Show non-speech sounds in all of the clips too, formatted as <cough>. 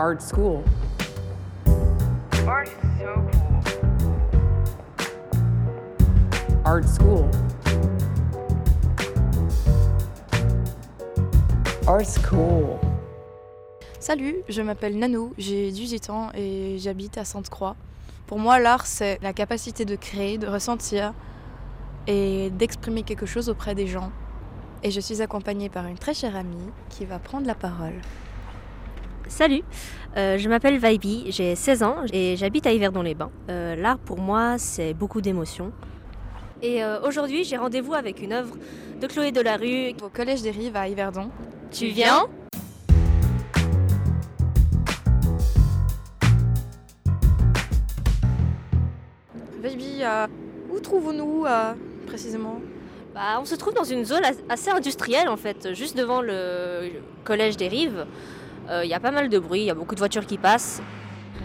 Art school. Art is so cool. Art school. Art school. Salut, je m'appelle Nanou, j'ai 18 ans et j'habite à Sainte-Croix. Pour moi, l'art, c'est la capacité de créer, de ressentir et d'exprimer quelque chose auprès des gens. Et je suis accompagnée par une très chère amie qui va prendre la parole. Salut, euh, je m'appelle Vaibi, j'ai 16 ans et j'habite à Yverdon-les-Bains. Euh, L'art pour moi, c'est beaucoup d'émotions. Et euh, aujourd'hui, j'ai rendez-vous avec une œuvre de Chloé Delarue. Au Collège des Rives à Yverdon. Tu viens? Euh, où trouvons-nous euh, précisément? Bah, on se trouve dans une zone as- assez industrielle en fait, juste devant le collège des Rives. Euh, Il y a pas mal de bruit, il y a beaucoup de voitures qui passent.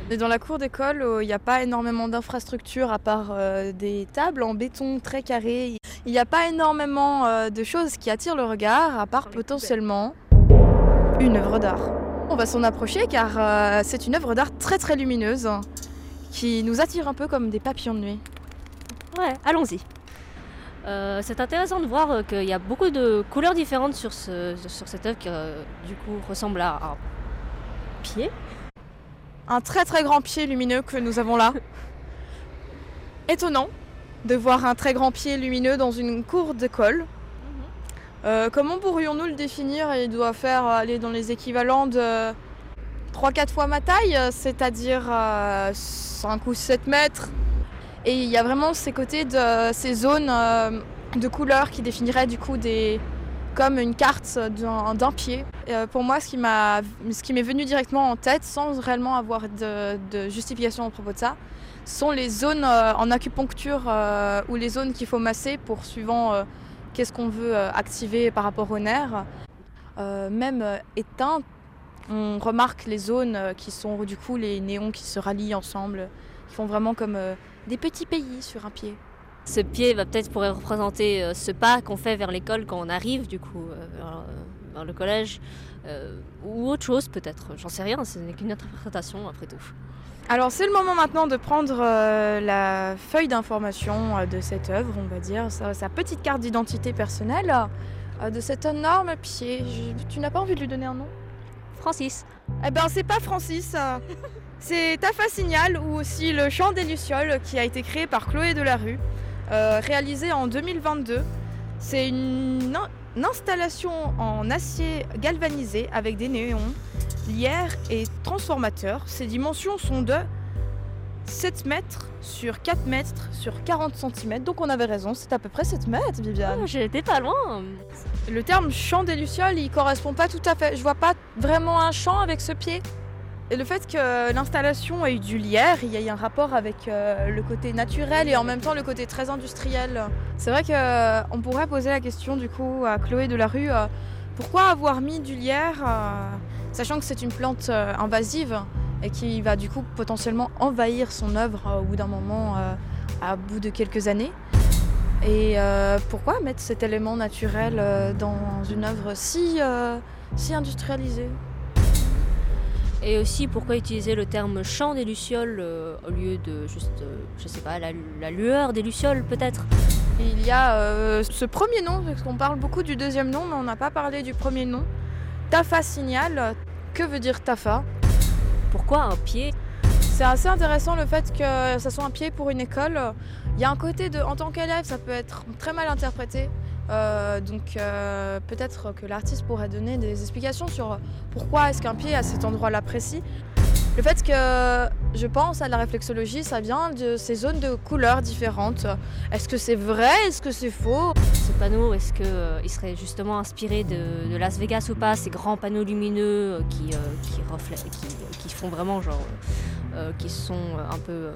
Est dans la cour d'école, il n'y a pas énormément d'infrastructures à part euh, des tables en béton très carré. Il n'y a pas énormément euh, de choses qui attirent le regard, à part potentiellement une œuvre d'art. On va s'en approcher car euh, c'est une œuvre d'art très très lumineuse qui nous attire un peu comme des papillons de nuit. Ouais, allons-y. Euh, c'est intéressant de voir euh, qu'il y a beaucoup de couleurs différentes sur, ce- sur cette œuvre qui euh, du coup ressemble à pied. Un très très grand pied lumineux que nous avons là. <laughs> Étonnant de voir un très grand pied lumineux dans une cour d'école. Euh, comment pourrions-nous le définir? Il doit faire euh, aller dans les équivalents de 3-4 fois ma taille, euh, c'est-à-dire euh, 5 ou 7 mètres. Et il y a vraiment ces côtés de ces zones euh, de couleurs qui définiraient du coup des comme une carte d'un pied. Euh, pour moi, ce qui m'est venu directement en tête, sans réellement avoir de, justification à propos de ça, sont les zones euh, en acupuncture euh, ou les zones qu'il faut masser pour suivant qu'est-ce qu'on veut activer par rapport au nerf. Même éteint, on remarque les zones qui sont du coup les néons qui se rallient ensemble, qui font vraiment comme des petits pays sur un pied. Ce pied va peut-être pourrait représenter euh, ce pas qu'on fait vers l'école quand on arrive du coup euh, vers, euh, vers le collège euh, ou autre chose peut-être. J'en sais rien, ce n'est qu'une interprétation après tout. Alors c'est le moment maintenant de prendre euh, la feuille d'information euh, de cette œuvre, on va dire, sa, sa petite carte d'identité personnelle euh, de cet énorme pied. Je- tu n'as pas envie de lui donner un nom? Francis, Eh ben c'est pas Francis, c'est Tafa Signal ou aussi le chant des Lucioles qui a été créé par Chloé Delarue, euh, réalisé en 2022. C'est une, in- une installation en acier galvanisé avec des néons, lierre et transformateur. Ses dimensions sont de 7 mètres sur 4 mètres sur 40 cm. Donc on avait raison, c'est à peu près 7 mètres, Viviane. oh, j'étais pas loin. Le terme chant des Lucioles, il correspond pas tout à fait. Je vois pas vraiment un chant avec ce pied. Et le fait que l'installation ait eu du lierre, il y a eu un rapport avec euh, le côté naturel et en même temps le côté très industriel. C'est vrai qu'on pourrait poser la question du coup à Chloé Delarue, euh, pourquoi avoir mis du lierre, euh, sachant que c'est une plante euh, invasive et qui va du coup potentiellement envahir son œuvre euh, au bout d'un moment, euh, à bout de quelques années? Et euh, pourquoi mettre cet élément naturel euh, dans une œuvre euh, si industrialisée? Et aussi pourquoi utiliser le terme chant des lucioles euh, au lieu de juste, euh, je sais pas, la, la lueur des lucioles peut-être? Il y a euh, ce premier nom, parce qu'on parle beaucoup du deuxième nom, mais on n'a pas parlé du premier nom. Tafa Signal. Que veut dire Tafa? Pourquoi un pied? C'est assez intéressant le fait que ça soit un pied pour une école. Il y a un côté de, en tant qu'élève, ça peut être très mal interprété. Euh, donc euh, peut-être que l'artiste pourrait donner des explications sur pourquoi est-ce qu'un pied à cet endroit-là précis. Le fait que je pense à la réflexologie, ça vient de ces zones de couleurs différentes. Est-ce que c'est vrai? Est-ce que c'est faux? Ce panneau, est-ce qu'il serait justement inspiré de, Las Vegas ou pas Ces grands panneaux lumineux euh, qui, euh, qui font vraiment genre, euh, qui sont un peu euh,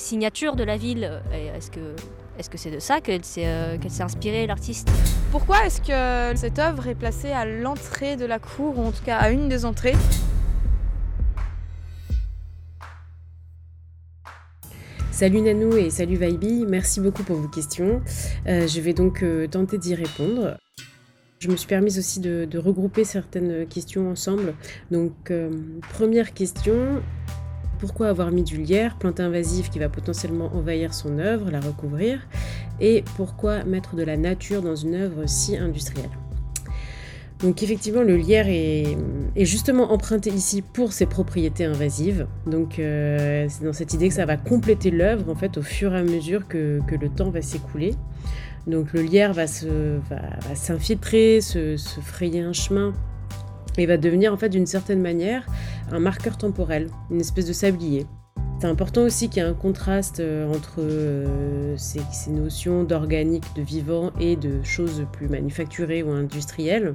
signature de la ville. Et Est-ce que est-ce que c'est de ça qu'elle s'est euh, inspirée l'artiste? Pourquoi est-ce que cette œuvre est placée à l'entrée de la cour, ou en tout cas à une des entrées? Salut Nanou et salut Vaibi, merci beaucoup pour vos questions. Euh, je vais donc euh, tenter d'y répondre. Je me suis permise aussi de, regrouper certaines questions ensemble. Donc, euh, première question, pourquoi avoir mis du lierre, plante invasive qui va potentiellement envahir son œuvre, la recouvrir Et pourquoi mettre de la nature dans une œuvre si industrielle donc effectivement, le lierre est, justement emprunté ici pour ses propriétés invasives. Donc euh, c'est dans cette idée que ça va compléter l'œuvre en fait au fur et à mesure que, le temps va s'écouler. Donc le lierre va s'infiltrer, se, se, frayer un chemin et va devenir en fait d'une certaine manière un marqueur temporel, une espèce de sablier. C'est important aussi qu'il y ait un contraste euh, entre euh, ces, notions d'organique, de vivant et de choses plus manufacturées ou industrielles,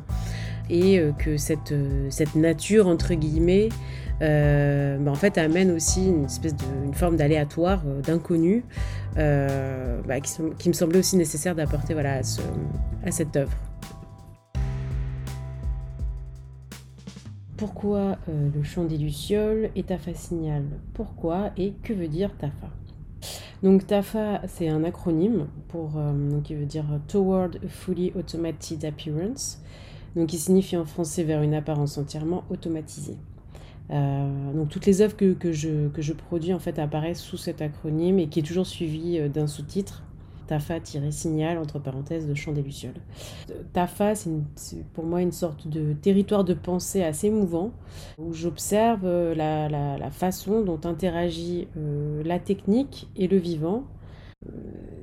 et euh, que cette, cette nature, entre guillemets, bah, en fait, amène aussi une espèce de, forme d'aléatoire, d'inconnu, bah, qui, me semblait aussi nécessaire d'apporter voilà, à cette œuvre. Pourquoi euh, le chant des Lucioles et Tafa Signal. Pourquoi et que veut dire Tafa donc TAFA, c'est un acronyme pour, euh, qui veut dire Toward a Fully Automated Appearance, donc qui signifie en français vers une apparence entièrement automatisée. Euh, donc toutes les œuvres que, que, je, que je produis en fait apparaissent sous cet acronyme et qui est toujours suivi d'un sous-titre Tafa-signal, entre parenthèses, de Chant des Lucioles. Tafa, c'est pour moi une sorte de territoire de pensée assez émouvant, où j'observe euh, la, façon dont interagit euh, la technique et le vivant. Euh,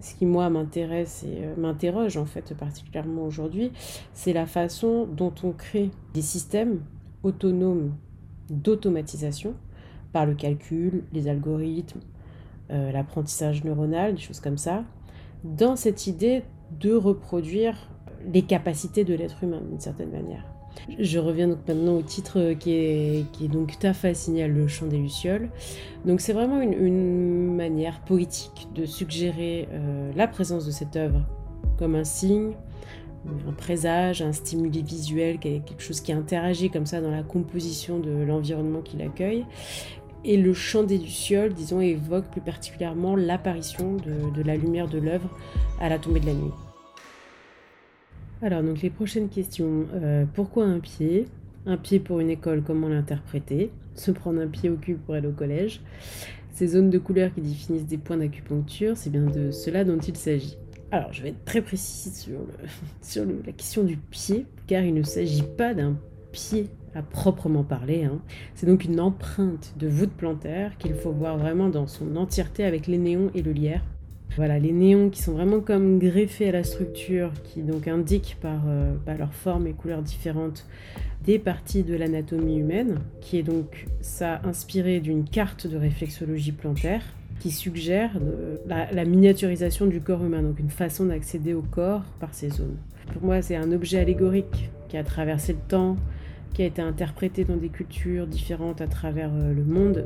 ce qui, moi, m'intéresse et m'interroge, en fait, particulièrement aujourd'hui, c'est la façon dont on crée des systèmes autonomes d'automatisation par le calcul, les algorithmes, l'apprentissage neuronal, des choses comme ça, dans cette idée de reproduire les capacités de l'être humain d'une certaine manière. Je reviens donc maintenant au titre qui est, donc Tafa signale le chant des lucioles. Donc c'est vraiment une, manière poétique de suggérer euh, la présence de cette œuvre comme un signe, un présage, un stimuli visuel, quelque chose qui interagit comme ça dans la composition de l'environnement qui l'accueille, et le chant des Lucioles, disons, évoque plus particulièrement l'apparition de, la lumière de l'œuvre à la tombée de la nuit. Alors, donc les prochaines questions. Euh, pourquoi un pied? Un pied pour une école, comment l'interpréter? Se prendre un pied au cul pour aller au collège? Ces zones de couleur qui définissent des points d'acupuncture, c'est bien de cela dont il s'agit. Alors, je vais être très précise sur, <laughs> sur la question du pied, car il ne s'agit pas d'un pied à proprement parler. Hein. C'est donc une empreinte de voûte plantaire qu'il faut voir vraiment dans son entièreté avec les néons et le lierre. Voilà, les néons qui sont vraiment comme greffés à la structure, qui donc indiquent par, euh, leur forme et couleurs différentes des parties de l'anatomie humaine, qui est donc ça inspiré d'une carte de réflexologie plantaire qui suggère la, la, miniaturisation du corps humain, donc une façon d'accéder au corps par ces zones. Pour moi, c'est un objet allégorique qui a traversé le temps, qui a été interprété dans des cultures différentes à travers euh, le monde,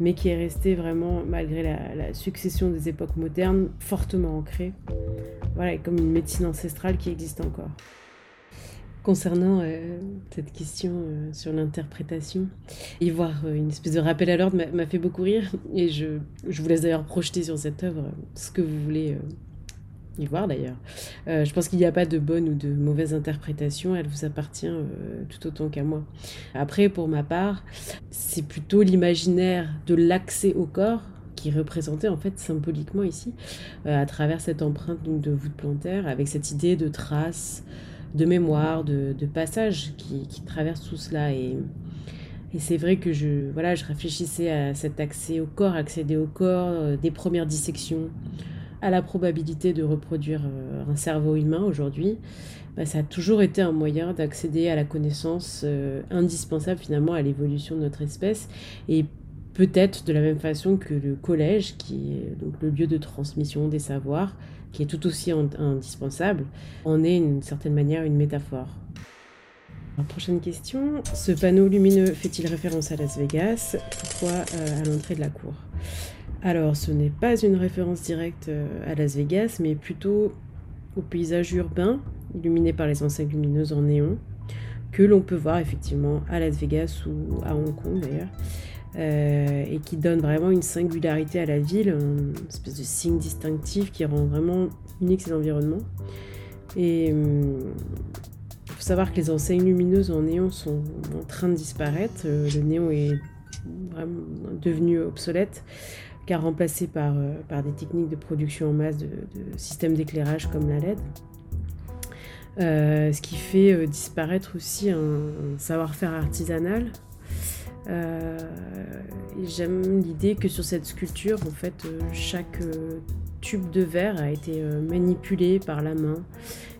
mais qui est resté vraiment, malgré la, succession des époques modernes, fortement ancré. Voilà, comme une médecine ancestrale qui existe encore. Concernant euh, cette question euh, sur l'interprétation, y voir une espèce de rappel à l'ordre m'a fait beaucoup rire et je, je vous laisse d'ailleurs projeter sur cette œuvre ce que vous voulez voir d'ailleurs. Euh, je pense qu'il n'y a pas de bonne ou de mauvaise interprétation, elle vous appartient euh, tout autant qu'à moi. Après, pour ma part, c'est plutôt l'imaginaire de l'accès au corps qui est représenté en fait symboliquement ici, euh, à travers cette empreinte de voûte plantaire, avec cette idée de trace, de mémoire, de, passage qui, qui, traverse tout cela. Et, et c'est vrai que je, voilà, je réfléchissais à cet accès au corps, accéder au corps, des premières dissections, à la probabilité de reproduire euh, un cerveau humain aujourd'hui, bah, ça a toujours été un moyen d'accéder à la connaissance euh, indispensable finalement à l'évolution de notre espèce et peut-être de la même façon que le collège, qui est donc le lieu de transmission des savoirs, qui est tout aussi indispensable, en est d'une certaine manière une métaphore. prochaine question, ce panneau lumineux fait-il référence à Las Vegas? Pourquoi euh, à l'entrée de la cour? Alors, ce n'est pas une référence directe euh, à Las Vegas, mais plutôt au paysage urbain, illuminé par les enseignes lumineuses en néon, que l'on peut voir effectivement à Las Vegas ou à Hong Kong d'ailleurs, euh, et qui donne vraiment une singularité à la ville, une espèce de signe distinctif qui rend vraiment unique cet environnement. Et hum, savoir que les enseignes lumineuses en néon sont en train de disparaître. le néon est vraiment devenu obsolète car remplacé par, par des techniques de production en masse de, systèmes d'éclairage comme la LED. ce qui fait disparaître aussi un savoir-faire artisanal euh, j'aime l'idée que sur cette sculpture, en fait, euh, chaque euh, tube de verre a été manipulé par la main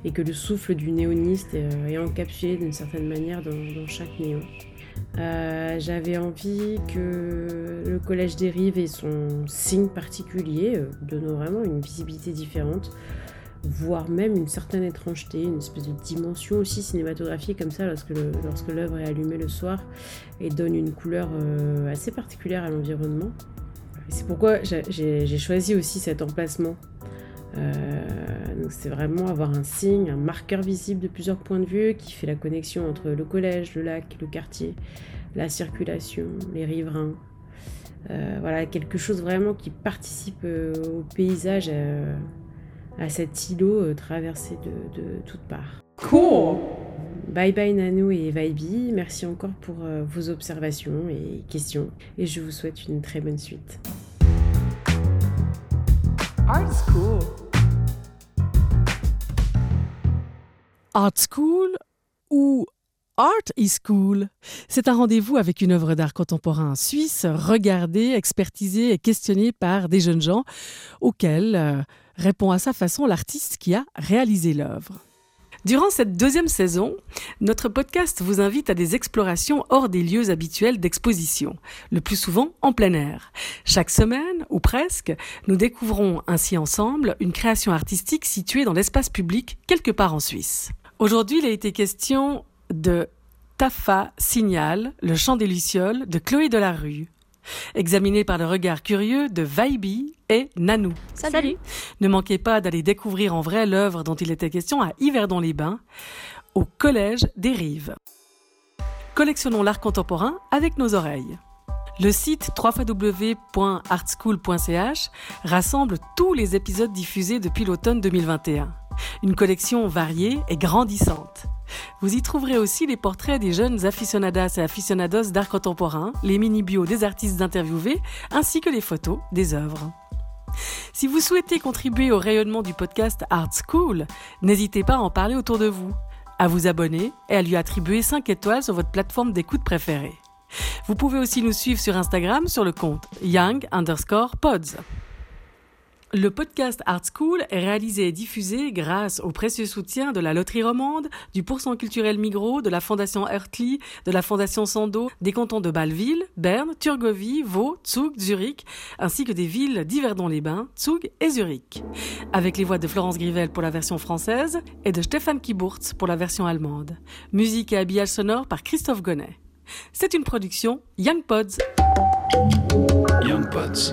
et que le souffle du néoniste est encapsulé d'une certaine manière dans, chaque néon. J'avais envie que le Collège des Rives ait son signe particulier, donnant vraiment une visibilité différente voire même une certaine étrangeté, une espèce de dimension aussi cinématographique comme ça lorsque, l'œuvre est allumée le soir et donne une couleur euh, assez particulière à l'environnement. C'est pourquoi j'ai choisi aussi cet emplacement. Euh, c'est vraiment avoir un signe, un marqueur visible de plusieurs points de vue qui fait la connexion entre le collège, le lac, le quartier, la circulation, les riverains. Euh, voilà, quelque chose vraiment qui participe au paysage à cet îlot euh, traversé de, toutes parts. Cool Bye bye Nano et Vibe, merci encore pour euh, vos observations et questions et je vous souhaite une très bonne suite. Art School Art School ou Art is Cool. C'est un rendez-vous avec une œuvre d'art contemporain suisse, regardée, expertisée et questionnée par des jeunes gens auxquels euh, répond à sa façon l'artiste qui a réalisé l'œuvre. Durant cette deuxième saison, notre podcast vous invite à des explorations hors des lieux habituels d'exposition, le plus souvent en plein air. Chaque semaine, ou presque, nous découvrons ainsi ensemble une création artistique située dans l'espace public quelque part en Suisse. Aujourd'hui, il a été question de Tafa Signal, le chant des Lucioles de Chloé Delarue, examiné par le regard curieux de Vaibi et Nanou. Salut. Ne manquez pas d'aller découvrir en vrai l'œuvre dont il était question à Yverdon-les-Bains, au Collège des Rives. Collectionnons l'art contemporain avec nos oreilles. Le site www.artschool.ch rassemble tous les épisodes diffusés depuis l'automne 2021. Une collection variée et grandissante. Vous y trouverez aussi les portraits des jeunes aficionadas et aficionados d'art contemporain, les mini-bios des artistes interviewés, ainsi que les photos des œuvres. Si vous souhaitez contribuer au rayonnement du podcast Art School, n'hésitez pas à en parler autour de vous, à vous abonner et à lui attribuer 5 étoiles sur votre plateforme d'écoute préférée. Vous pouvez aussi nous suivre sur Instagram sur le compte young underscore pods. Le podcast Art School est réalisé et diffusé grâce au précieux soutien de la Loterie Romande, du Pourcent culturel Migros, de la Fondation Hertli, de la Fondation Sando, des cantons de Bâle-Ville, Berne, Turgovie, Vaud, Zug, Zurich, ainsi que des villes d'Yverdon-les-Bains, Zug et Zurich. Avec les voix de Florence Grivel pour la version française et de Stéphane Kiburtz pour la version allemande. Musique et habillage sonore par Christophe Gonnet. C'est une production Young Pods. Young Pods.